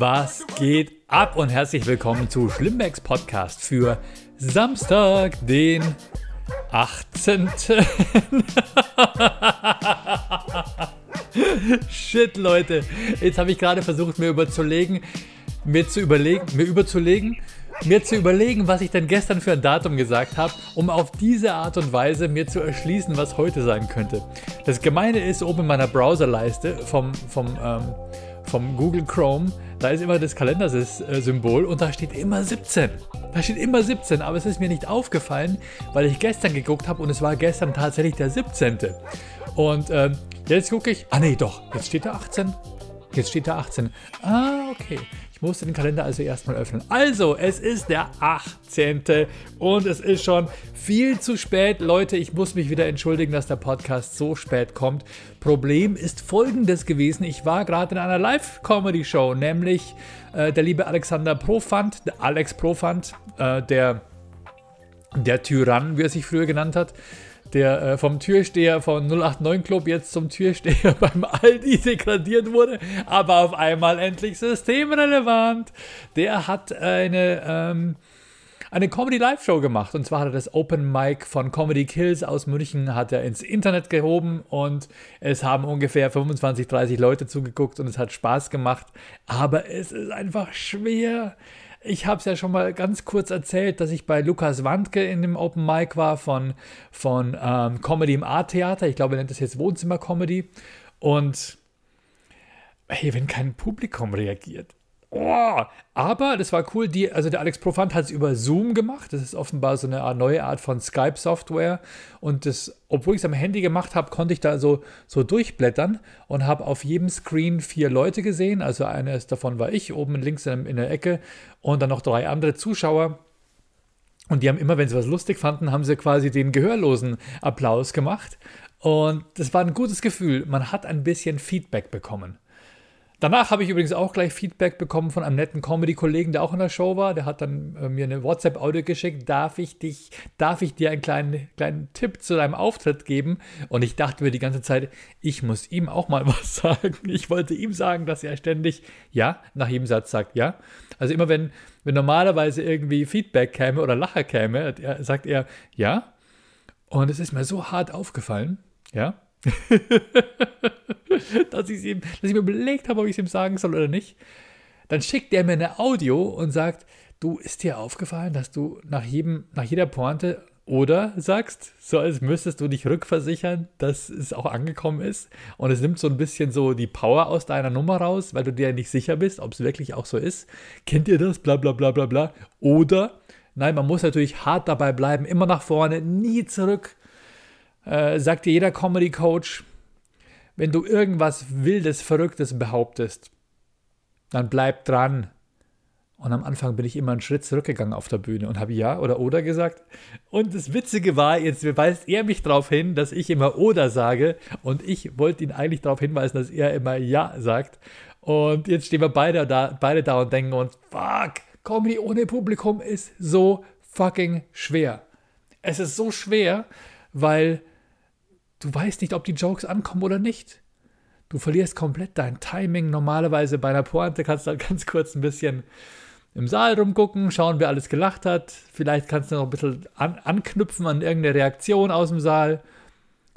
Was geht ab und herzlich willkommen zu Schlimmbecks Podcast für Samstag, den 18. Shit, Leute. Jetzt habe ich gerade versucht, mir überzulegen, mir zu überlegen, mir überzulegen, mir zu überlegen, was ich denn gestern für ein Datum gesagt habe, um auf diese Art und Weise mir zu erschließen, was heute sein könnte. Das Gemeine ist, oben in meiner Browserleiste vom, vom, ähm, vom Google Chrome, da ist immer das Kalendersymbol und da steht immer 17. Da steht immer 17, aber es ist mir nicht aufgefallen, weil ich gestern geguckt habe und es war gestern tatsächlich der 17. Und ähm, jetzt gucke ich, ah nee, doch, jetzt steht da 18. Jetzt steht da 18. Ah, okay. Ich musste den Kalender also erstmal öffnen. Also, es ist der 18. und es ist schon viel zu spät. Leute, ich muss mich wieder entschuldigen, dass der Podcast so spät kommt. Problem ist folgendes gewesen. Ich war gerade in einer Live-Comedy-Show, nämlich äh, der liebe Alexander Profant, der Alex Profant, äh, der, der Tyrann, wie er sich früher genannt hat der äh, vom Türsteher von 089 Club jetzt zum Türsteher beim Aldi degradiert wurde, aber auf einmal endlich systemrelevant. Der hat eine, ähm, eine Comedy-Live-Show gemacht. Und zwar hat er das Open Mic von Comedy Kills aus München hat er ins Internet gehoben und es haben ungefähr 25, 30 Leute zugeguckt und es hat Spaß gemacht. Aber es ist einfach schwer ich habe es ja schon mal ganz kurz erzählt, dass ich bei Lukas Wandke in dem Open Mic war von, von ähm, Comedy im A-Theater. Ich glaube, er nennt das jetzt Wohnzimmer-Comedy. Und hey, wenn kein Publikum reagiert, Oh, aber das war cool. Die, also der Alex Profant hat es über Zoom gemacht. Das ist offenbar so eine neue Art von Skype-Software. Und das, obwohl ich es am Handy gemacht habe, konnte ich da so, so durchblättern und habe auf jedem Screen vier Leute gesehen. Also eines davon war ich, oben links in, in der Ecke. Und dann noch drei andere Zuschauer. Und die haben immer, wenn sie was lustig fanden, haben sie quasi den gehörlosen Applaus gemacht. Und das war ein gutes Gefühl. Man hat ein bisschen Feedback bekommen. Danach habe ich übrigens auch gleich Feedback bekommen von einem netten Comedy-Kollegen, der auch in der Show war. Der hat dann äh, mir eine WhatsApp-Audio geschickt. Darf ich dich, darf ich dir einen kleinen, kleinen Tipp zu deinem Auftritt geben? Und ich dachte mir die ganze Zeit, ich muss ihm auch mal was sagen. Ich wollte ihm sagen, dass er ständig ja nach jedem Satz sagt ja. Also immer wenn, wenn normalerweise irgendwie Feedback käme oder Lacher käme, sagt er ja. Und es ist mir so hart aufgefallen, ja. dass, ihm, dass ich mir überlegt habe, ob ich es ihm sagen soll oder nicht. Dann schickt er mir eine Audio und sagt, du, ist dir aufgefallen, dass du nach, jedem, nach jeder Pointe oder sagst, so als müsstest du dich rückversichern, dass es auch angekommen ist. Und es nimmt so ein bisschen so die Power aus deiner Nummer raus, weil du dir nicht sicher bist, ob es wirklich auch so ist. Kennt ihr das? Bla bla bla bla bla. Oder, nein, man muss natürlich hart dabei bleiben, immer nach vorne, nie zurück. Äh, sagt dir jeder Comedy-Coach, wenn du irgendwas Wildes, Verrücktes behauptest, dann bleib dran. Und am Anfang bin ich immer einen Schritt zurückgegangen auf der Bühne und habe ja oder oder gesagt. Und das Witzige war, jetzt weist er mich darauf hin, dass ich immer oder sage. Und ich wollte ihn eigentlich darauf hinweisen, dass er immer ja sagt. Und jetzt stehen wir beide da, beide da und denken uns, fuck, Comedy ohne Publikum ist so fucking schwer. Es ist so schwer, weil du weißt nicht, ob die Jokes ankommen oder nicht. Du verlierst komplett dein Timing. Normalerweise bei einer Pointe kannst du halt ganz kurz ein bisschen im Saal rumgucken, schauen, wer alles gelacht hat. Vielleicht kannst du noch ein bisschen an, anknüpfen an irgendeine Reaktion aus dem Saal.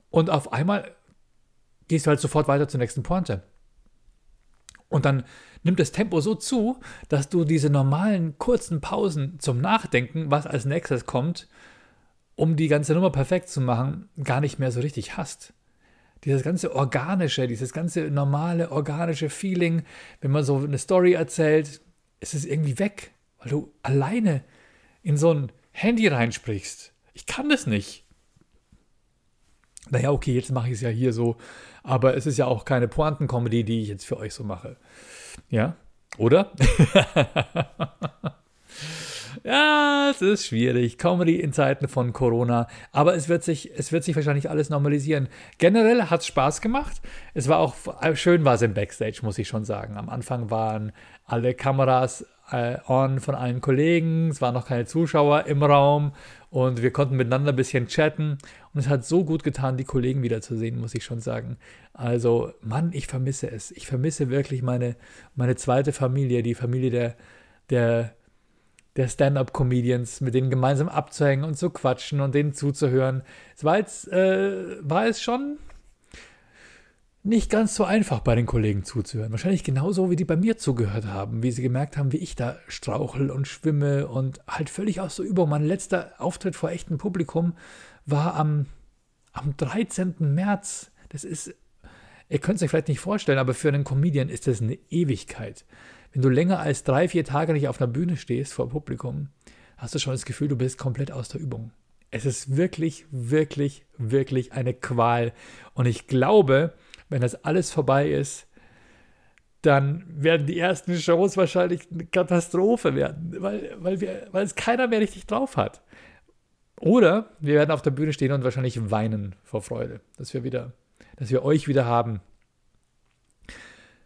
Und auf einmal gehst du halt sofort weiter zur nächsten Pointe. Und dann nimmt das Tempo so zu, dass du diese normalen kurzen Pausen zum Nachdenken, was als nächstes kommt, um die ganze Nummer perfekt zu machen, gar nicht mehr so richtig hast. Dieses ganze organische, dieses ganze normale organische Feeling, wenn man so eine Story erzählt, ist es irgendwie weg, weil du alleine in so ein Handy reinsprichst. Ich kann das nicht. Naja, okay, jetzt mache ich es ja hier so, aber es ist ja auch keine Pointen-Comedy, die ich jetzt für euch so mache. Ja? Oder? Ja, es ist schwierig. Comedy in Zeiten von Corona. Aber es wird sich, es wird sich wahrscheinlich alles normalisieren. Generell hat es Spaß gemacht. Es war auch schön, war es im Backstage, muss ich schon sagen. Am Anfang waren alle Kameras äh, on von allen Kollegen. Es waren noch keine Zuschauer im Raum und wir konnten miteinander ein bisschen chatten. Und es hat so gut getan, die Kollegen wiederzusehen, muss ich schon sagen. Also, Mann, ich vermisse es. Ich vermisse wirklich meine, meine zweite Familie, die Familie der, der, der Stand-up-Comedians, mit denen gemeinsam abzuhängen und zu quatschen und denen zuzuhören. Es war jetzt, äh, war es schon nicht ganz so einfach bei den Kollegen zuzuhören. Wahrscheinlich genauso, wie die bei mir zugehört haben, wie sie gemerkt haben, wie ich da strauchel und schwimme und halt völlig aus der Übung. Mein letzter Auftritt vor echtem Publikum war am, am 13. März. Das ist, ihr könnt es euch vielleicht nicht vorstellen, aber für einen Comedian ist das eine Ewigkeit. Wenn du länger als drei, vier Tage nicht auf einer Bühne stehst vor Publikum, hast du schon das Gefühl, du bist komplett aus der Übung. Es ist wirklich, wirklich, wirklich eine Qual. Und ich glaube, wenn das alles vorbei ist, dann werden die ersten Shows wahrscheinlich eine Katastrophe werden, weil, weil, wir, weil es keiner mehr richtig drauf hat. Oder wir werden auf der Bühne stehen und wahrscheinlich weinen vor Freude, dass wir wieder, dass wir euch wieder haben.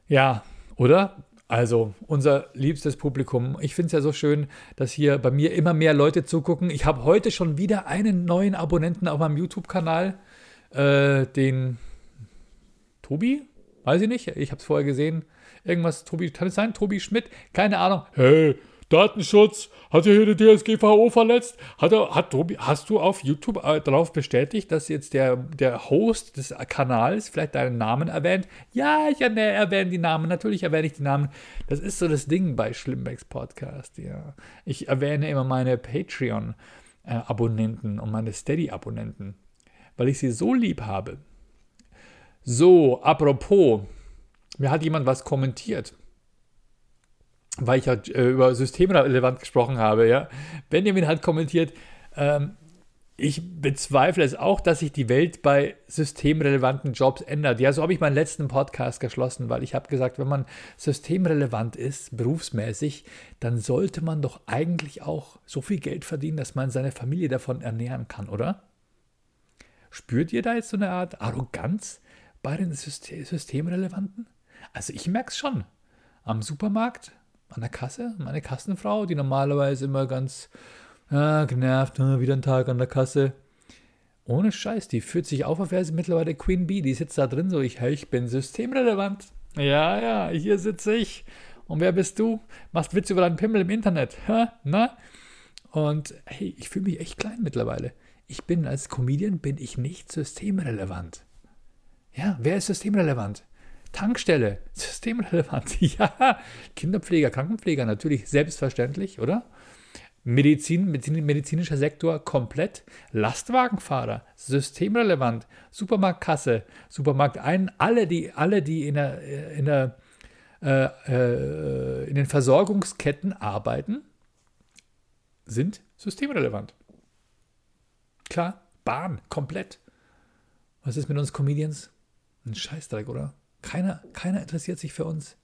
Ja, oder? Also, unser liebstes Publikum. Ich finde es ja so schön, dass hier bei mir immer mehr Leute zugucken. Ich habe heute schon wieder einen neuen Abonnenten auf meinem YouTube-Kanal, äh, den Tobi? Weiß ich nicht. Ich habe es vorher gesehen. Irgendwas, Tobi, kann es sein? Tobi Schmidt? Keine Ahnung. Hey, Datenschutz, hat er hier die DSGVO verletzt? Hat, er, hat hast du auf YouTube äh, darauf bestätigt, dass jetzt der, der Host des Kanals vielleicht deinen Namen erwähnt? Ja, ich erwähne die Namen, natürlich erwähne ich die Namen. Das ist so das Ding bei Schlimmbecks Podcast, ja. Ich erwähne immer meine Patreon-Abonnenten und meine Steady-Abonnenten, weil ich sie so lieb habe. So, apropos, mir hat jemand was kommentiert weil ich ja äh, über systemrelevant gesprochen habe, ja. Benjamin hat kommentiert, ähm, ich bezweifle es auch, dass sich die Welt bei systemrelevanten Jobs ändert. Ja, so habe ich meinen letzten Podcast geschlossen, weil ich habe gesagt, wenn man systemrelevant ist, berufsmäßig, dann sollte man doch eigentlich auch so viel Geld verdienen, dass man seine Familie davon ernähren kann, oder? Spürt ihr da jetzt so eine Art Arroganz bei den Systemrelevanten? Also ich merke es schon. Am Supermarkt an der Kasse, meine Kassenfrau, die normalerweise immer ganz ja, genervt, ne, wieder ein Tag an der Kasse. Ohne Scheiß, die fühlt sich auf, als wäre sie mittlerweile Queen Bee. Die sitzt da drin so, ich, hey, ich bin systemrelevant. Ja, ja, hier sitze ich. Und wer bist du? Machst Witze über deinen Pimmel im Internet. Hä? Na? Und hey, ich fühle mich echt klein mittlerweile. Ich bin als Comedian bin ich nicht systemrelevant. Ja, wer ist systemrelevant? Tankstelle, systemrelevant. Ja, Kinderpfleger, Krankenpfleger, natürlich selbstverständlich, oder? Medizin, medizinischer Sektor komplett. Lastwagenfahrer, systemrelevant. Supermarktkasse, Supermarkt ein, alle, die, alle, die in, der, in, der, äh, äh, in den Versorgungsketten arbeiten, sind systemrelevant. Klar, Bahn, komplett. Was ist mit uns Comedians? Ein Scheißdreck, oder? Keiner, keiner interessiert sich für uns.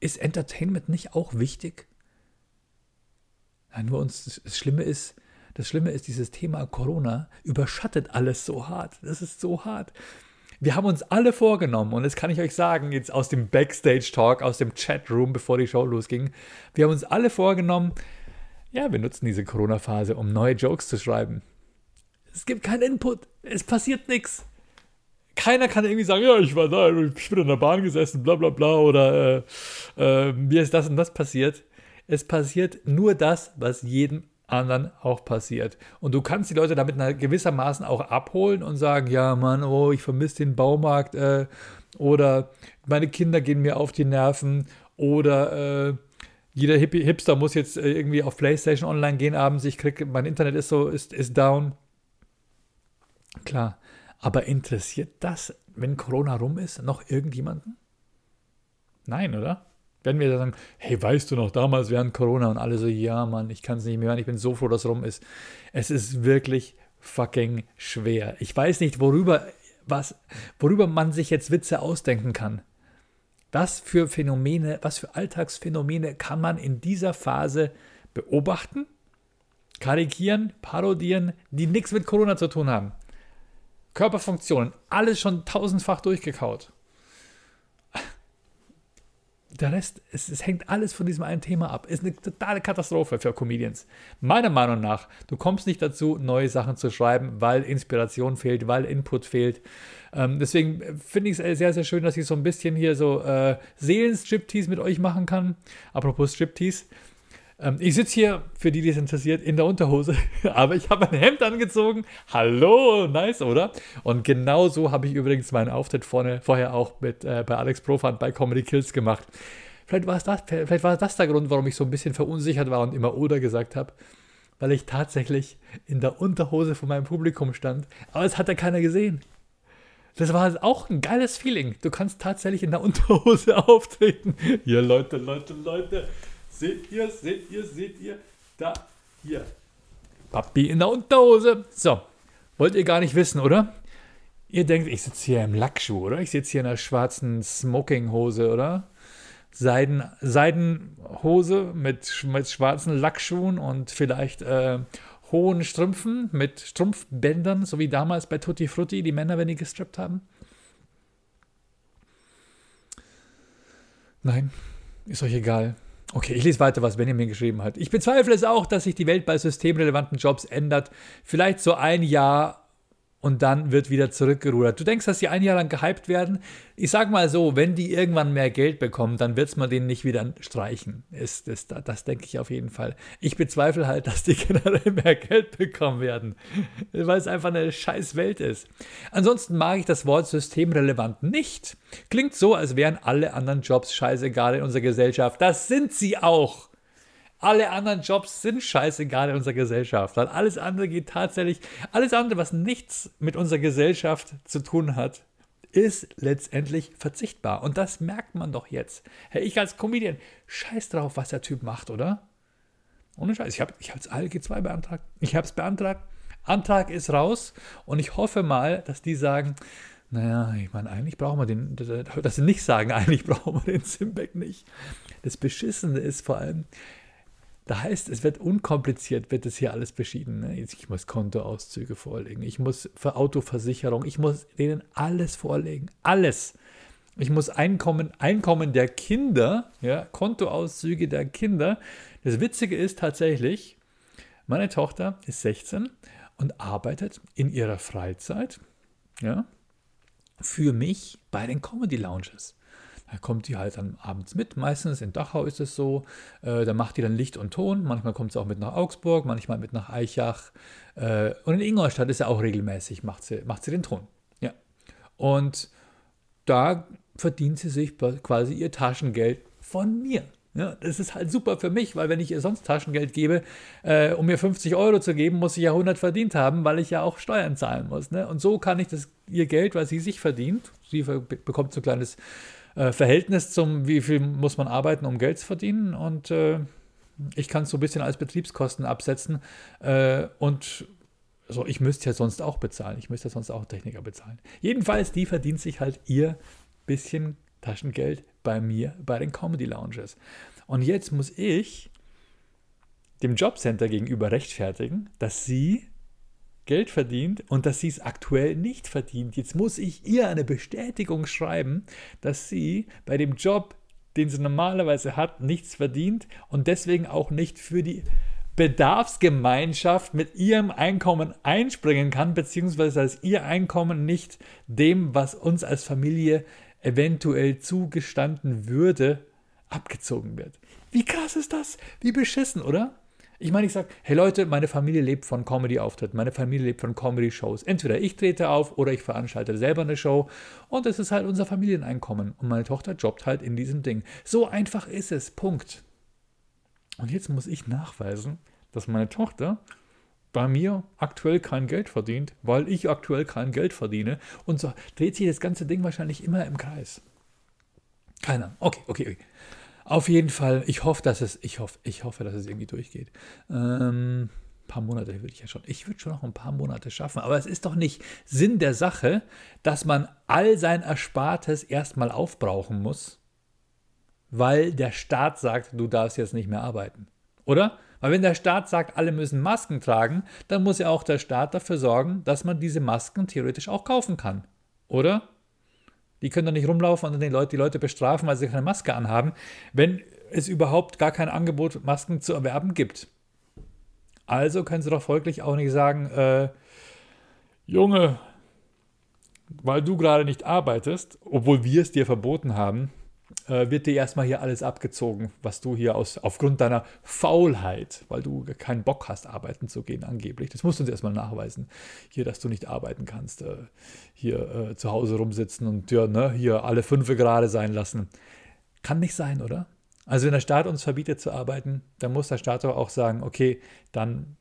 Ist Entertainment nicht auch wichtig? Nein, nur uns, das Schlimme ist, das Schlimme ist, dieses Thema Corona überschattet alles so hart. Das ist so hart. Wir haben uns alle vorgenommen, und das kann ich euch sagen, jetzt aus dem Backstage-Talk, aus dem Chatroom, bevor die Show losging, wir haben uns alle vorgenommen, ja, wir nutzen diese Corona-Phase, um neue Jokes zu schreiben. Es gibt keinen Input, es passiert nichts keiner kann irgendwie sagen, ja, ich war da, ich bin in der Bahn gesessen, bla bla bla, oder äh, äh, mir ist das und das passiert. Es passiert nur das, was jedem anderen auch passiert. Und du kannst die Leute damit gewissermaßen auch abholen und sagen, ja, Mann, oh, ich vermisse den Baumarkt, äh, oder meine Kinder gehen mir auf die Nerven, oder äh, jeder Hipster muss jetzt äh, irgendwie auf PlayStation online gehen abends, ich krieg, mein Internet ist so, ist, ist down. Klar, aber interessiert das, wenn Corona rum ist, noch irgendjemanden? Nein, oder? Wenn wir sagen, hey, weißt du noch, damals während Corona und alle so, ja, Mann, ich kann es nicht mehr hören, ich bin so froh, dass es rum ist. Es ist wirklich fucking schwer. Ich weiß nicht, worüber, was, worüber man sich jetzt Witze ausdenken kann. Was für Phänomene, was für Alltagsphänomene kann man in dieser Phase beobachten karikieren, parodieren, die nichts mit Corona zu tun haben. Körperfunktionen, alles schon tausendfach durchgekaut. Der Rest, es, es, hängt alles von diesem einen Thema ab. Ist eine totale Katastrophe für Comedians. Meiner Meinung nach, du kommst nicht dazu, neue Sachen zu schreiben, weil Inspiration fehlt, weil Input fehlt. Ähm, deswegen finde ich es sehr, sehr schön, dass ich so ein bisschen hier so äh, Seelenstriptease mit euch machen kann. Apropos Striptease. Ähm, ich sitze hier, für die, die es interessiert, in der Unterhose, aber ich habe ein Hemd angezogen. Hallo, nice, oder? Und genau so habe ich übrigens meinen Auftritt vorne, vorher auch mit, äh, bei Alex Profant bei Comedy Kills gemacht. Vielleicht war, es das, vielleicht war das der Grund, warum ich so ein bisschen verunsichert war und immer oder gesagt habe, weil ich tatsächlich in der Unterhose von meinem Publikum stand. Aber es hat ja keiner gesehen. Das war auch ein geiles Feeling. Du kannst tatsächlich in der Unterhose auftreten. Hier, Leute, Leute, Leute. Seht ihr, seht ihr, seht ihr? Da, hier. Papi in der Unterhose. So, wollt ihr gar nicht wissen, oder? Ihr denkt, ich sitze hier im Lackschuh, oder? Ich sitze hier in einer schwarzen Smokinghose, oder? Seiden, Seidenhose mit, mit schwarzen Lackschuhen und vielleicht äh, hohen Strümpfen mit Strumpfbändern, so wie damals bei Tutti Frutti, die Männer, wenn die gestrippt haben? Nein, ist euch egal. Okay, ich lese weiter, was Benjamin geschrieben hat. Ich bezweifle es auch, dass sich die Welt bei systemrelevanten Jobs ändert. Vielleicht so ein Jahr und dann wird wieder zurückgerudert. Du denkst, dass sie ein Jahr lang gehypt werden? Ich sag mal so, wenn die irgendwann mehr Geld bekommen, dann wird es man denen nicht wieder streichen. Ist, ist, das, das denke ich auf jeden Fall. Ich bezweifle halt, dass die generell mehr Geld bekommen werden, weil es einfach eine scheiß Welt ist. Ansonsten mag ich das Wort systemrelevant nicht. Klingt so, als wären alle anderen Jobs scheißegal in unserer Gesellschaft. Das sind sie auch. Alle anderen Jobs sind scheißegal in unserer Gesellschaft, weil alles andere geht tatsächlich, alles andere, was nichts mit unserer Gesellschaft zu tun hat, ist letztendlich verzichtbar. Und das merkt man doch jetzt. Hey, ich als Comedian, scheiß drauf, was der Typ macht, oder? Ohne Scheiß. Ich habe ich hab jetzt ALG2 beantragt. Ich habe es beantragt. Antrag ist raus. Und ich hoffe mal, dass die sagen, naja, ich meine, eigentlich brauchen wir den, dass sie nicht sagen, eigentlich brauchen wir den Simbeck nicht. Das Beschissene ist vor allem, da heißt, es wird unkompliziert, wird es hier alles beschieden. Ne? Ich muss Kontoauszüge vorlegen, ich muss für Autoversicherung, ich muss denen alles vorlegen, alles. Ich muss Einkommen, Einkommen der Kinder, ja, Kontoauszüge der Kinder. Das Witzige ist tatsächlich, meine Tochter ist 16 und arbeitet in ihrer Freizeit, ja, für mich bei den Comedy Lounges. Da kommt die halt dann abends mit. Meistens in Dachau ist es so. Äh, da macht die dann Licht und Ton. Manchmal kommt sie auch mit nach Augsburg, manchmal mit nach Eichach. Äh, und in Ingolstadt ist sie auch regelmäßig, macht sie, macht sie den Ton. Ja. Und da verdient sie sich quasi ihr Taschengeld von mir. Ja, das ist halt super für mich, weil wenn ich ihr sonst Taschengeld gebe, äh, um mir 50 Euro zu geben, muss ich ja 100 verdient haben, weil ich ja auch Steuern zahlen muss. Ne? Und so kann ich das ihr Geld, was sie sich verdient, sie bekommt so ein kleines äh, Verhältnis zum, wie viel muss man arbeiten, um Geld zu verdienen. Und äh, ich kann es so ein bisschen als Betriebskosten absetzen. Äh, und so, ich müsste ja sonst auch bezahlen. Ich müsste ja sonst auch Techniker bezahlen. Jedenfalls, die verdient sich halt ihr bisschen Taschengeld bei mir, bei den Comedy Lounges. Und jetzt muss ich dem Jobcenter gegenüber rechtfertigen, dass sie Geld verdient und dass sie es aktuell nicht verdient. Jetzt muss ich ihr eine Bestätigung schreiben, dass sie bei dem Job, den sie normalerweise hat, nichts verdient und deswegen auch nicht für die Bedarfsgemeinschaft mit ihrem Einkommen einspringen kann, beziehungsweise dass ihr Einkommen nicht dem, was uns als Familie eventuell zugestanden würde, abgezogen wird. Wie krass ist das? Wie beschissen, oder? Ich meine, ich sage, hey Leute, meine Familie lebt von Comedy-Auftritten, meine Familie lebt von Comedy-Shows. Entweder ich trete auf oder ich veranstalte selber eine Show und es ist halt unser Familieneinkommen. Und meine Tochter jobbt halt in diesem Ding. So einfach ist es. Punkt. Und jetzt muss ich nachweisen, dass meine Tochter bei mir aktuell kein Geld verdient, weil ich aktuell kein Geld verdiene. Und so dreht sich das ganze Ding wahrscheinlich immer im Kreis. Keiner. Okay, okay, okay. Auf jeden Fall, ich hoffe, dass es, ich hoffe, ich hoffe, dass es irgendwie durchgeht. Ähm, ein paar Monate würde ich ja schon. Ich würde schon noch ein paar Monate schaffen. Aber es ist doch nicht Sinn der Sache, dass man all sein Erspartes erstmal aufbrauchen muss, weil der Staat sagt, du darfst jetzt nicht mehr arbeiten. Oder? Weil wenn der Staat sagt, alle müssen Masken tragen, dann muss ja auch der Staat dafür sorgen, dass man diese Masken theoretisch auch kaufen kann. Oder? Die können doch nicht rumlaufen und die Leute, die Leute bestrafen, weil sie keine Maske anhaben, wenn es überhaupt gar kein Angebot, Masken zu erwerben gibt. Also können sie doch folglich auch nicht sagen, äh, Junge, weil du gerade nicht arbeitest, obwohl wir es dir verboten haben, äh, wird dir erstmal hier alles abgezogen, was du hier aus, aufgrund deiner Faulheit, weil du keinen Bock hast, arbeiten zu gehen, angeblich. Das musst du uns erstmal nachweisen. Hier, dass du nicht arbeiten kannst, äh, hier äh, zu Hause rumsitzen und ja, ne, hier alle fünf gerade sein lassen. Kann nicht sein, oder? Also, wenn der Staat uns verbietet zu arbeiten, dann muss der Staat auch sagen, okay, dann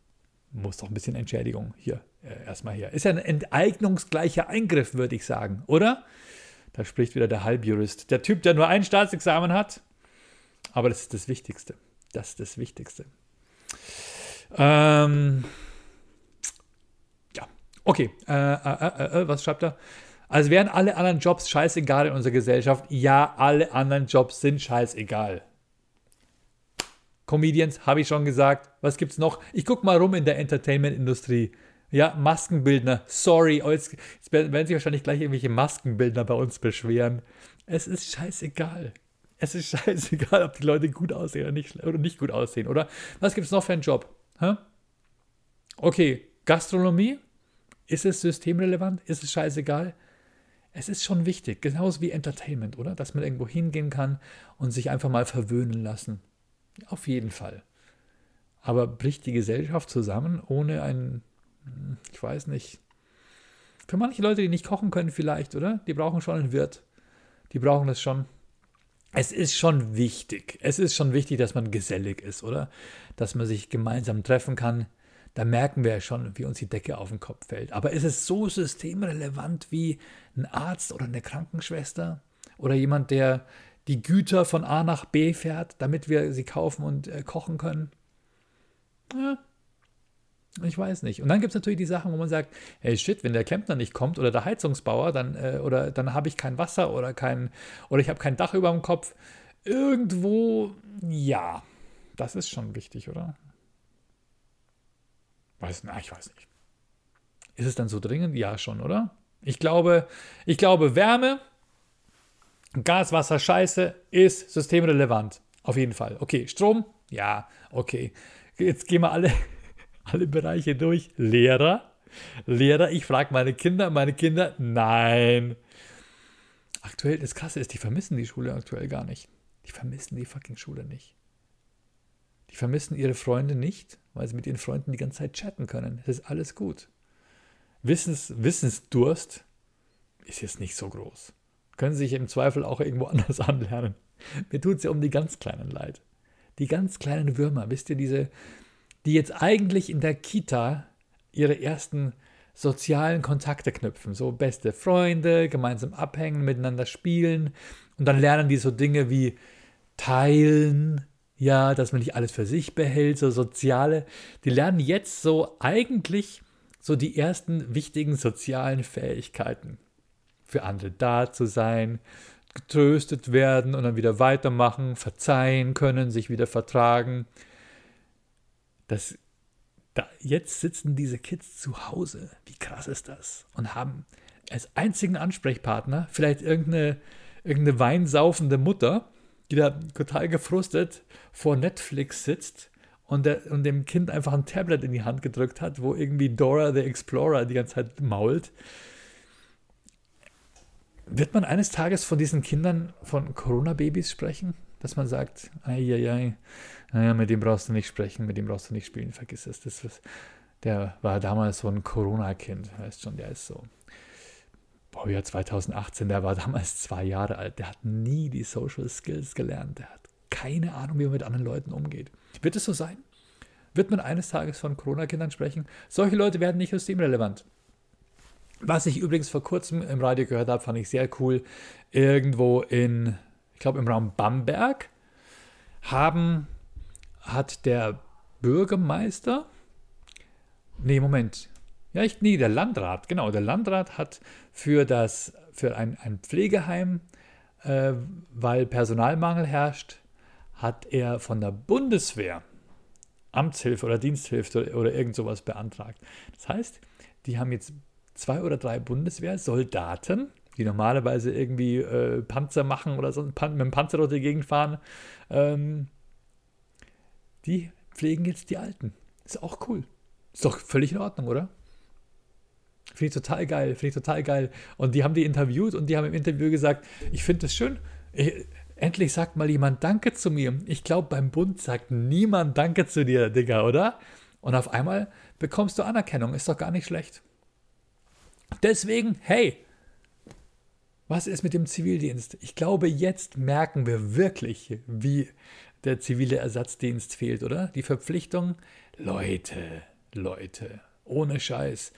muss doch ein bisschen Entschädigung hier äh, erstmal her. Ist ja ein enteignungsgleicher Eingriff, würde ich sagen, oder? Da spricht wieder der Halbjurist. Der Typ, der nur ein Staatsexamen hat. Aber das ist das Wichtigste. Das ist das Wichtigste. Ähm, ja, okay. Äh, äh, äh, äh was schreibt er? Also wären alle anderen Jobs scheißegal in unserer Gesellschaft? Ja, alle anderen Jobs sind scheißegal. Comedians, habe ich schon gesagt. Was gibt's noch? Ich gucke mal rum in der Entertainment-Industrie. Ja, Maskenbildner. Sorry, oh, jetzt, werden sich wahrscheinlich gleich irgendwelche Maskenbildner bei uns beschweren. Es ist scheißegal. Es ist scheißegal, ob die Leute gut aussehen oder nicht, oder nicht gut aussehen, oder? Was gibt es noch für einen Job? Hä? Okay, Gastronomie? Ist es systemrelevant? Ist es scheißegal? Es ist schon wichtig, genauso wie Entertainment, oder? Dass man irgendwo hingehen kann und sich einfach mal verwöhnen lassen. Auf jeden Fall. Aber bricht die Gesellschaft zusammen ohne ein ich weiß nicht. Für manche Leute, die nicht kochen können, vielleicht, oder? Die brauchen schon einen Wirt. Die brauchen das schon. Es ist schon wichtig. Es ist schon wichtig, dass man gesellig ist, oder? Dass man sich gemeinsam treffen kann. Da merken wir ja schon, wie uns die Decke auf den Kopf fällt. Aber ist es so systemrelevant wie ein Arzt oder eine Krankenschwester? Oder jemand, der die Güter von A nach B fährt, damit wir sie kaufen und äh, kochen können? Ja, ich weiß nicht. Und dann gibt es natürlich die Sachen, wo man sagt, hey shit, wenn der Klempner nicht kommt oder der Heizungsbauer, dann, äh, oder dann habe ich kein Wasser oder kein, oder ich habe kein Dach über dem Kopf. Irgendwo, ja, das ist schon wichtig, oder? Weiß, na, ich weiß nicht. Ist es dann so dringend? Ja, schon, oder? Ich glaube, ich glaube, Wärme, Gas, Wasser, Scheiße ist systemrelevant. Auf jeden Fall. Okay, Strom? Ja, okay. Jetzt gehen wir alle alle Bereiche durch. Lehrer? Lehrer, ich frage meine Kinder, meine Kinder, nein. Aktuell, das Krasse ist, die vermissen die Schule aktuell gar nicht. Die vermissen die fucking Schule nicht. Die vermissen ihre Freunde nicht, weil sie mit ihren Freunden die ganze Zeit chatten können. Es ist alles gut. Wissens, Wissensdurst ist jetzt nicht so groß. Können sich im Zweifel auch irgendwo anders anlernen. Mir tut es ja um die ganz kleinen leid. Die ganz kleinen Würmer, wisst ihr, diese, die jetzt eigentlich in der Kita ihre ersten sozialen Kontakte knüpfen. So beste Freunde, gemeinsam abhängen, miteinander spielen. Und dann lernen die so Dinge wie teilen, ja, dass man nicht alles für sich behält, so soziale. Die lernen jetzt so eigentlich so die ersten wichtigen sozialen Fähigkeiten. Für andere da zu sein, getröstet werden und dann wieder weitermachen, verzeihen können, sich wieder vertragen dass da, jetzt sitzen diese Kids zu Hause. Wie krass ist das? Und haben als einzigen Ansprechpartner vielleicht irgendeine, irgendeine weinsaufende Mutter, die da total gefrustet vor Netflix sitzt und, der, und dem Kind einfach ein Tablet in die Hand gedrückt hat, wo irgendwie Dora the Explorer die ganze Zeit mault. Wird man eines Tages von diesen Kindern, von Corona-Babys sprechen? Dass man sagt, ei, ei, ei, naja, mit dem brauchst du nicht sprechen, mit dem brauchst du nicht spielen, vergiss es. Das was, der war damals so ein Corona-Kind, weißt schon, der ist so. Baujahr 2018, der war damals zwei Jahre alt, der hat nie die Social Skills gelernt, der hat keine Ahnung, wie man mit anderen Leuten umgeht. Wird es so sein? Wird man eines Tages von Corona-Kindern sprechen? Solche Leute werden nicht systemrelevant. Was ich übrigens vor kurzem im Radio gehört habe, fand ich sehr cool. Irgendwo in, ich glaube im Raum Bamberg, haben hat der Bürgermeister, nee, Moment, ja, ich, nee, der Landrat, genau, der Landrat hat für, das, für ein, ein Pflegeheim, äh, weil Personalmangel herrscht, hat er von der Bundeswehr Amtshilfe oder Diensthilfe oder, oder irgend sowas beantragt. Das heißt, die haben jetzt zwei oder drei Bundeswehrsoldaten, die normalerweise irgendwie äh, Panzer machen oder so mit dem Panzer durch die Gegend fahren, ähm, die pflegen jetzt die Alten. Ist auch cool. Ist doch völlig in Ordnung, oder? Finde ich total geil, finde ich total geil. Und die haben die interviewt und die haben im Interview gesagt, ich finde das schön. Ich, endlich sagt mal jemand Danke zu mir. Ich glaube, beim Bund sagt niemand Danke zu dir, Digga, oder? Und auf einmal bekommst du Anerkennung. Ist doch gar nicht schlecht. Deswegen, hey, was ist mit dem Zivildienst? Ich glaube, jetzt merken wir wirklich, wie der zivile Ersatzdienst fehlt, oder? Die Verpflichtung, Leute, Leute, ohne Scheiß.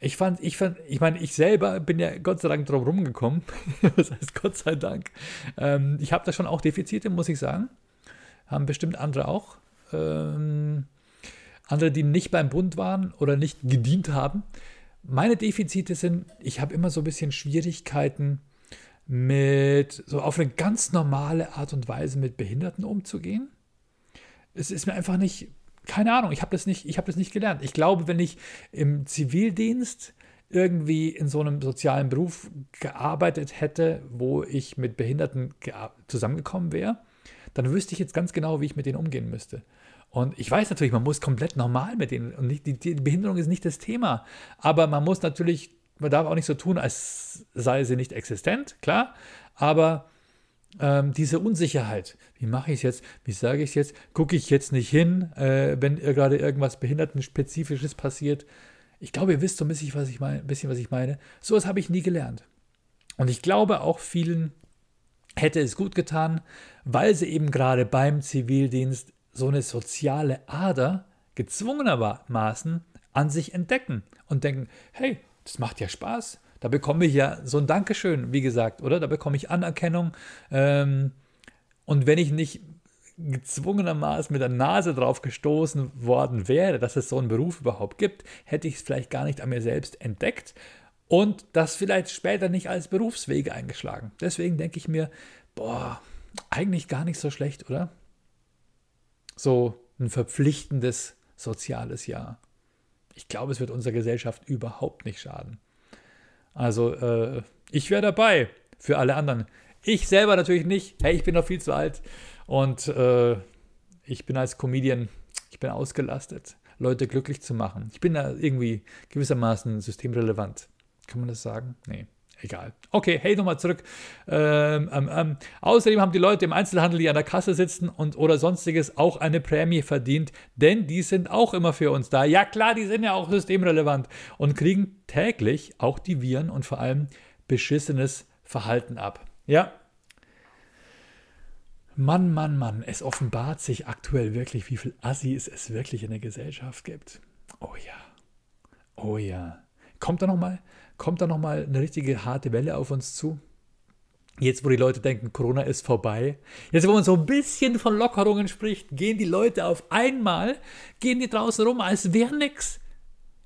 Ich fand, ich fand, ich meine, ich selber bin ja Gott sei Dank drum rumgekommen. das heißt Gott sei Dank. Ähm, ich habe da schon auch Defizite, muss ich sagen. Haben bestimmt andere auch. Ähm, andere, die nicht beim Bund waren oder nicht gedient haben. Meine Defizite sind, ich habe immer so ein bisschen Schwierigkeiten mit, so auf eine ganz normale Art und Weise mit Behinderten umzugehen. Es ist mir einfach nicht, keine Ahnung, ich habe das, nicht, hab das nicht gelernt. Ich glaube, wenn ich im Zivildienst irgendwie in so einem sozialen Beruf gearbeitet hätte, wo ich mit Behinderten zusammengekommen wäre, dann wüsste ich jetzt ganz genau, wie ich mit denen umgehen müsste. Und ich weiß natürlich, man muss komplett normal mit denen. Und nicht, die, die Behinderung ist nicht das Thema. Aber man muss natürlich, man darf auch nicht so tun, als sei sie nicht existent, klar. Aber ähm, diese Unsicherheit, wie mache ich es jetzt, wie sage ich es jetzt, gucke ich jetzt nicht hin, äh, wenn gerade irgendwas Behindertenspezifisches passiert. Ich glaube, ihr wisst so ein bisschen, was ich meine. Ein bisschen, was ich meine. So etwas habe ich nie gelernt. Und ich glaube auch vielen hätte es gut getan, weil sie eben gerade beim Zivildienst so eine soziale Ader gezwungenermaßen an sich entdecken und denken, hey, das macht ja Spaß. Da bekomme ich ja so ein Dankeschön, wie gesagt, oder? Da bekomme ich Anerkennung. Ähm, und wenn ich nicht gezwungenermaßen mit der Nase drauf gestoßen worden wäre, dass es so einen Beruf überhaupt gibt, hätte ich es vielleicht gar nicht an mir selbst entdeckt und das vielleicht später nicht als Berufswege eingeschlagen. Deswegen denke ich mir, boah, eigentlich gar nicht so schlecht, oder? So ein verpflichtendes soziales Jahr. Ich glaube, es wird unserer Gesellschaft überhaupt nicht schaden. Also, äh, ich wäre dabei für alle anderen. Ich selber natürlich nicht. Hey, ich bin noch viel zu alt und äh, ich bin als Comedian, ich bin ausgelastet, Leute glücklich zu machen. Ich bin da irgendwie gewissermaßen systemrelevant. Kann man das sagen? Nee egal. Okay, hey, nochmal zurück. Ähm, ähm, ähm, außerdem haben die Leute im Einzelhandel, die an der Kasse sitzen und oder sonstiges, auch eine Prämie verdient, denn die sind auch immer für uns da. Ja klar, die sind ja auch systemrelevant und kriegen täglich auch die Viren und vor allem beschissenes Verhalten ab. Ja. Mann, Mann, Mann, es offenbart sich aktuell wirklich, wie viel Assis es wirklich in der Gesellschaft gibt. Oh ja. Oh ja. Kommt da nochmal kommt eine richtige harte Welle auf uns zu. Jetzt, wo die Leute denken, Corona ist vorbei. Jetzt, wo man so ein bisschen von Lockerungen spricht, gehen die Leute auf einmal, gehen die draußen rum, als wäre nichts.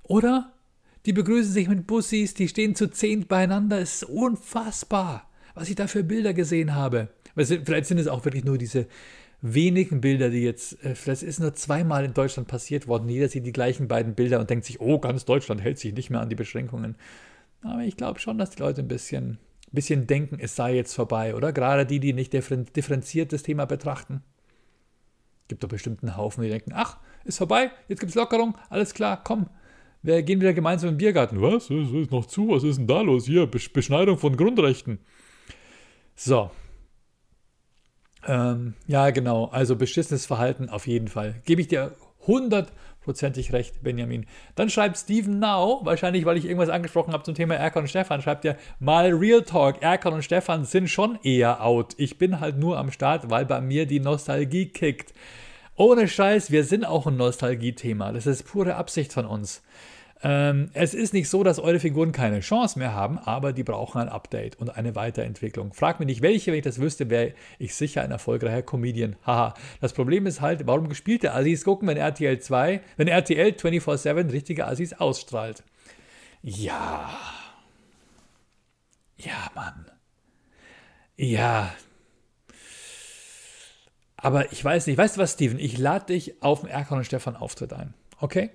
Oder? Die begrüßen sich mit Bussis, die stehen zu zehnt beieinander. Es ist unfassbar, was ich da für Bilder gesehen habe. Vielleicht sind es auch wirklich nur diese wenigen Bilder, die jetzt, äh, vielleicht ist nur zweimal in Deutschland passiert worden. Jeder sieht die gleichen beiden Bilder und denkt sich, oh, ganz Deutschland hält sich nicht mehr an die Beschränkungen. Aber ich glaube schon, dass die Leute ein bisschen, bisschen denken, es sei jetzt vorbei, oder? Gerade die, die nicht differenziert das Thema betrachten. Gibt doch bestimmt einen Haufen, die denken, ach, ist vorbei, jetzt gibt es Lockerung, alles klar, komm. Wir gehen wieder gemeinsam im Biergarten. Was? Es ist noch zu, was ist denn da los? Hier, Beschneidung von Grundrechten. So. Ähm, ja, genau. Also beschissenes Verhalten auf jeden Fall. Gebe ich dir 100 prozentig recht, Benjamin. Dann schreibt Steven Now, wahrscheinlich weil ich irgendwas angesprochen habe zum Thema Erkan und Stefan, schreibt er mal Real Talk. Erkan und Stefan sind schon eher out. Ich bin halt nur am Start, weil bei mir die Nostalgie kickt. Ohne Scheiß, wir sind auch ein Nostalgie-Thema. Das ist pure Absicht von uns. Ähm, es ist nicht so, dass eure Figuren keine Chance mehr haben, aber die brauchen ein Update und eine Weiterentwicklung. Frag mich nicht welche, wenn ich das wüsste, wäre ich sicher ein erfolgreicher Comedian. Haha. Das Problem ist halt, warum gespielte Assis gucken, wenn RTL 2, wenn RTL 24-7 richtige Assis ausstrahlt. Ja. Ja, Mann. Ja. Aber ich weiß nicht, weißt du was, Steven? Ich lade dich auf den Erkan und Stefan Auftritt ein. Okay?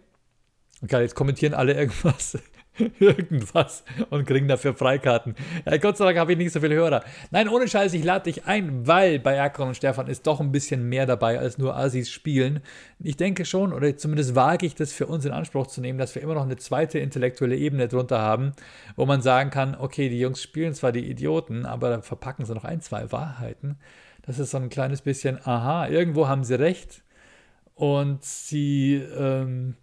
Okay, jetzt kommentieren alle irgendwas. irgendwas und kriegen dafür Freikarten. Ja, Gott sei Dank habe ich nicht so viele Hörer. Nein, ohne Scheiß, ich lade dich ein, weil bei Erkan und Stefan ist doch ein bisschen mehr dabei als nur Assis spielen. Ich denke schon, oder zumindest wage ich das für uns in Anspruch zu nehmen, dass wir immer noch eine zweite intellektuelle Ebene drunter haben, wo man sagen kann, okay, die Jungs spielen zwar die Idioten, aber da verpacken sie noch ein, zwei Wahrheiten. Das ist so ein kleines bisschen, aha, irgendwo haben sie recht und sie ähm,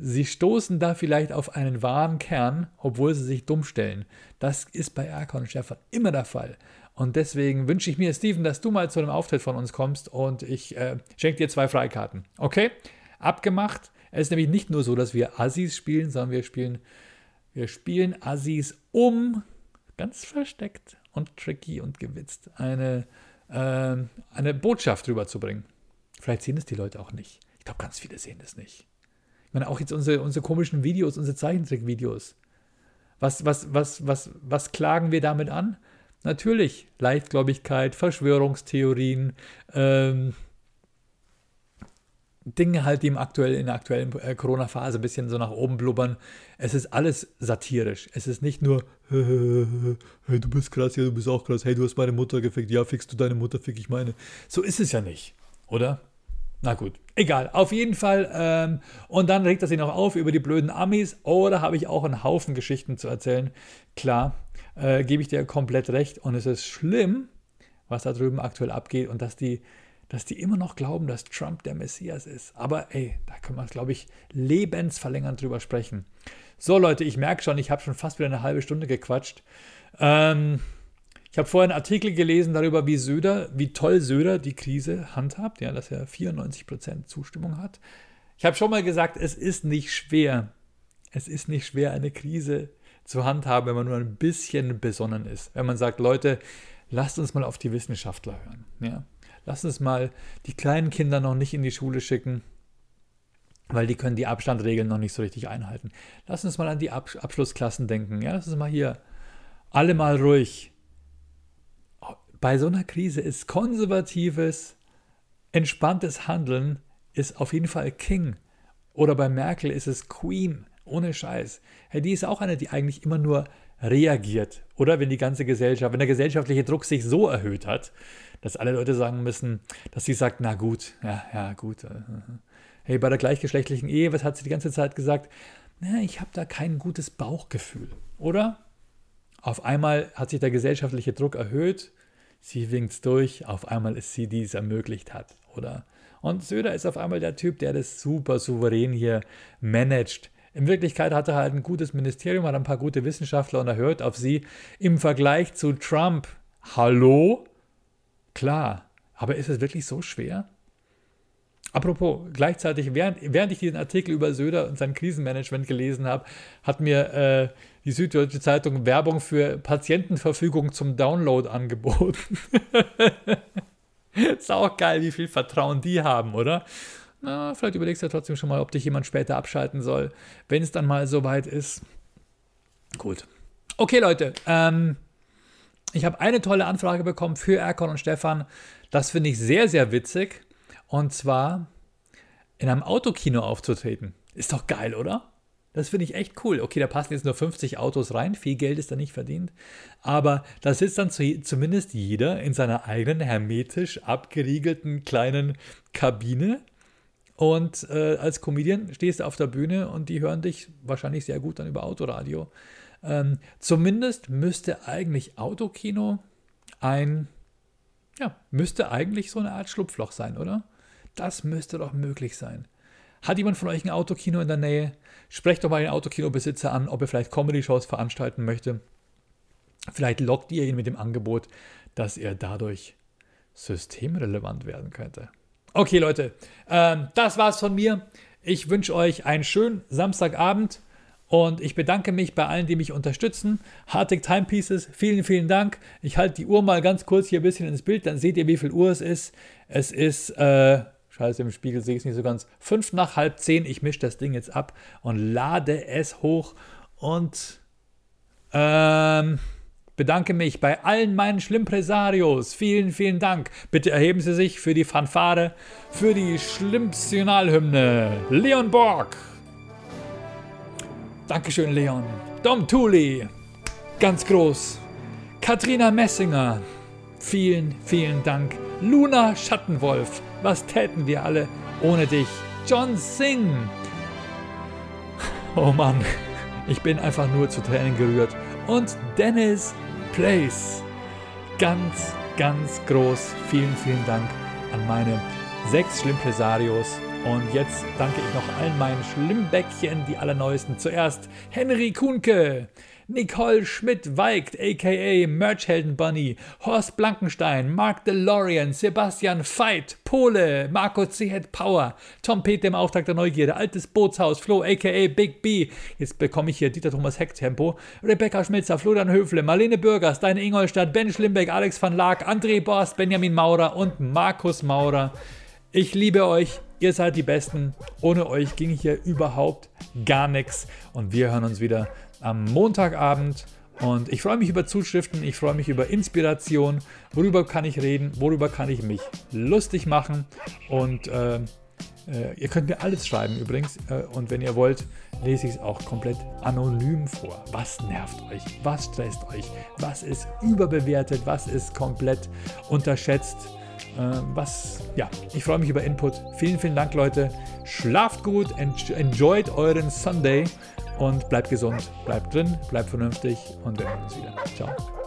Sie stoßen da vielleicht auf einen wahren Kern, obwohl sie sich dumm stellen. Das ist bei Erkan und Stefan immer der Fall. Und deswegen wünsche ich mir, Steven, dass du mal zu einem Auftritt von uns kommst und ich äh, schenke dir zwei Freikarten. Okay? Abgemacht. Es ist nämlich nicht nur so, dass wir Assis spielen, sondern wir spielen, wir spielen Assis um, ganz versteckt und tricky und gewitzt, eine, äh, eine Botschaft rüberzubringen. Vielleicht sehen es die Leute auch nicht. Ich glaube, ganz viele sehen es nicht. Ich meine, auch jetzt unsere, unsere komischen Videos, unsere Zeichentrickvideos. Was, was, was, was, was klagen wir damit an? Natürlich Leichtgläubigkeit, Verschwörungstheorien, ähm, Dinge halt, die im aktuell, in der aktuellen äh, Corona-Phase ein bisschen so nach oben blubbern. Es ist alles satirisch. Es ist nicht nur, hey, du bist krass, ja, du bist auch krass, hey, du hast meine Mutter gefickt, ja, fickst du deine Mutter, fick ich meine. So ist es ja nicht, oder? Na gut, egal. Auf jeden Fall. Ähm, und dann regt er sich noch auf über die blöden Amis. Oder habe ich auch einen Haufen Geschichten zu erzählen? Klar, äh, gebe ich dir komplett recht. Und es ist schlimm, was da drüben aktuell abgeht und dass die, dass die immer noch glauben, dass Trump der Messias ist. Aber ey, da können wir, glaube ich, lebensverlängernd drüber sprechen. So Leute, ich merke schon, ich habe schon fast wieder eine halbe Stunde gequatscht. Ähm, ich habe vorhin einen Artikel gelesen darüber, wie Söder, wie toll Söder die Krise handhabt, ja, dass er 94% Zustimmung hat. Ich habe schon mal gesagt, es ist nicht schwer. Es ist nicht schwer, eine Krise zu handhaben, wenn man nur ein bisschen besonnen ist. Wenn man sagt, Leute, lasst uns mal auf die Wissenschaftler hören. Ja? Lasst uns mal die kleinen Kinder noch nicht in die Schule schicken, weil die können die Abstandregeln noch nicht so richtig einhalten. Lasst uns mal an die Ab Abschlussklassen denken. Ja, lass uns mal hier alle mal ruhig bei so einer Krise ist konservatives, entspanntes Handeln ist auf jeden Fall King. Oder bei Merkel ist es Queen, ohne Scheiß. Hey, die ist auch eine, die eigentlich immer nur reagiert. Oder wenn die ganze Gesellschaft, wenn der gesellschaftliche Druck sich so erhöht hat, dass alle Leute sagen müssen, dass sie sagt, na gut, ja, ja, gut. Hey, bei der gleichgeschlechtlichen Ehe, was hat sie die ganze Zeit gesagt? Na, ich habe da kein gutes Bauchgefühl, oder? Auf einmal hat sich der gesellschaftliche Druck erhöht sie winkt durch, auf einmal ist sie, die es ermöglicht hat, oder? Und Söder ist auf einmal der Typ, der das super souverän hier managt. In Wirklichkeit hat er halt ein gutes Ministerium, hat ein paar gute Wissenschaftler und er hört auf sie. Im Vergleich zu Trump, hallo? Klar, aber ist es wirklich so schwer? Apropos, gleichzeitig, während, während ich diesen Artikel über Söder und sein Krisenmanagement gelesen habe, hat mir äh, die Süddeutsche Zeitung Werbung für Patientenverfügung zum Download angeboten. ist auch geil, wie viel Vertrauen die haben, oder? Na, vielleicht überlegst du ja trotzdem schon mal, ob dich jemand später abschalten soll, wenn es dann mal soweit ist. Gut. Okay, Leute, ähm, ich habe eine tolle Anfrage bekommen für Erkon und Stefan. Das finde ich sehr, sehr witzig. Und zwar in einem Autokino aufzutreten. Ist doch geil, oder? Das finde ich echt cool. Okay, da passen jetzt nur 50 Autos rein, viel Geld ist da nicht verdient. Aber da sitzt dann zu, zumindest jeder in seiner eigenen hermetisch abgeriegelten kleinen Kabine. Und äh, als Comedian stehst du auf der Bühne und die hören dich wahrscheinlich sehr gut dann über Autoradio. Ähm, zumindest müsste eigentlich Autokino ein, ja, müsste eigentlich so eine Art Schlupfloch sein, oder? Das müsste doch möglich sein. Hat jemand von euch ein Autokino in der Nähe? Sprecht doch mal den Autokinobesitzer an, ob er vielleicht Comedy-Shows veranstalten möchte. Vielleicht lockt ihr ihn mit dem Angebot, dass er dadurch systemrelevant werden könnte. Okay, Leute, ähm, das war's von mir. Ich wünsche euch einen schönen Samstagabend und ich bedanke mich bei allen, die mich unterstützen. Hartig Timepieces, vielen, vielen Dank. Ich halte die Uhr mal ganz kurz hier ein bisschen ins Bild, dann seht ihr, wie viel Uhr es ist. Es ist äh, Scheiße, im Spiegel sehe ich es nicht so ganz. Fünf nach halb zehn, ich mische das Ding jetzt ab und lade es hoch und ähm, bedanke mich bei allen meinen Schlimmpresarios. Vielen, vielen Dank. Bitte erheben Sie sich für die Fanfare, für die Schlimmnationalhymne. Leon Borg. Dankeschön, Leon. Dom Thuli. Ganz groß. Katrina Messinger. Vielen, vielen Dank. Luna Schattenwolf. Was täten wir alle ohne dich? John Singh. Oh Mann, ich bin einfach nur zu Tränen gerührt. Und Dennis Place. Ganz, ganz groß. Vielen, vielen Dank an meine sechs Schlimmpresarios. Und jetzt danke ich noch allen meinen Schlimmbäckchen, die allerneuesten. Zuerst Henry Kuhnke, Nicole Schmidt-Weigt, aka Merchhelden Bunny, Horst Blankenstein, Mark DeLorean, Sebastian Veit, Pole, Marco C. Power, Tom Peter im Auftrag der Neugierde, Altes Bootshaus, Flo, aka Big B, jetzt bekomme ich hier Dieter Thomas Heck Tempo, Rebecca Schmitzer, Florian Höfle, Marlene Bürgers, Deine Ingolstadt, Ben Schlimbeck, Alex van Laak, André Borst, Benjamin Maurer und Markus Maurer. Ich liebe euch, ihr seid die Besten. Ohne euch ging hier überhaupt gar nichts. Und wir hören uns wieder am Montagabend. Und ich freue mich über Zuschriften, ich freue mich über Inspiration. Worüber kann ich reden? Worüber kann ich mich lustig machen? Und äh, äh, ihr könnt mir alles schreiben übrigens. Äh, und wenn ihr wollt, lese ich es auch komplett anonym vor. Was nervt euch? Was stresst euch? Was ist überbewertet? Was ist komplett unterschätzt? Äh, was, ja, ich freue mich über Input. Vielen, vielen Dank, Leute. Schlaft gut, enjoyt euren Sunday und bleibt gesund, bleibt drin, bleibt vernünftig und wir hören uns wieder. Ciao.